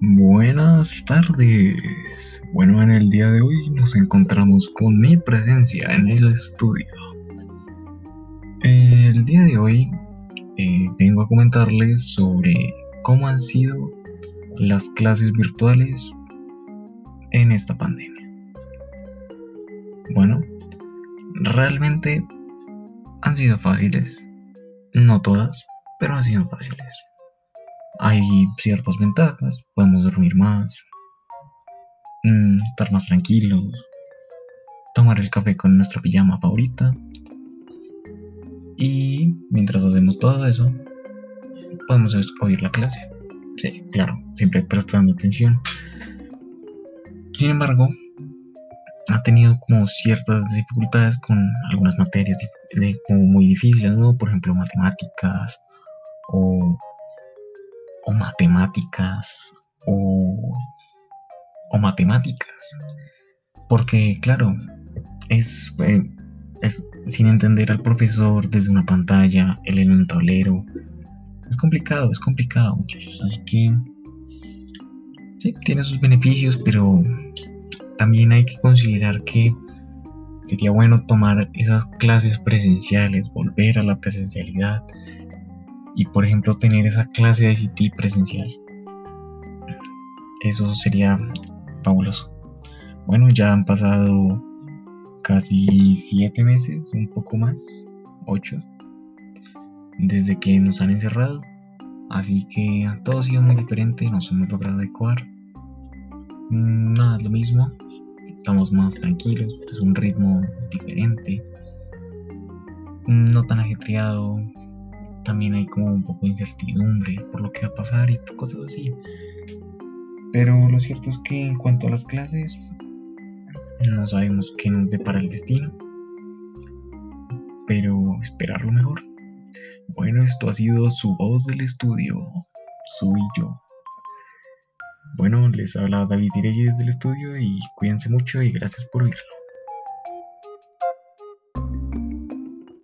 Buenas tardes. Bueno, en el día de hoy nos encontramos con mi presencia en el estudio. El día de hoy eh, vengo a comentarles sobre cómo han sido las clases virtuales en esta pandemia. Bueno, realmente han sido fáciles. No todas, pero han sido fáciles. Hay ciertas ventajas, podemos dormir más, mm, estar más tranquilos, tomar el café con nuestra pijama favorita. Y mientras hacemos todo eso, podemos oír la clase. Sí, claro, siempre prestando atención. Sin embargo, ha tenido como ciertas dificultades con algunas materias como muy difíciles, ¿no? Por ejemplo, matemáticas o o matemáticas o, o matemáticas. Porque, claro, es, eh, es sin entender al profesor desde una pantalla, él en un tablero. Es complicado, es complicado, muchachos. Así que, sí, tiene sus beneficios, pero también hay que considerar que sería bueno tomar esas clases presenciales, volver a la presencialidad y por ejemplo tener esa clase de ICT presencial. Eso sería fabuloso. Bueno, ya han pasado casi siete meses, un poco más, ocho, desde que nos han encerrado. Así que todo ha sido muy diferente, nos hemos logrado adecuar. Nada, es lo mismo. Estamos más tranquilos, es un ritmo diferente. No tan ajetreado, también hay como un poco de incertidumbre por lo que va a pasar y cosas así. Pero lo cierto es que en cuanto a las clases, no sabemos qué nos depara el destino. Pero esperar lo mejor. Bueno, esto ha sido su voz del estudio. Soy yo. Bueno, les habla David Ireyes del estudio y cuídense mucho y gracias por oírlo.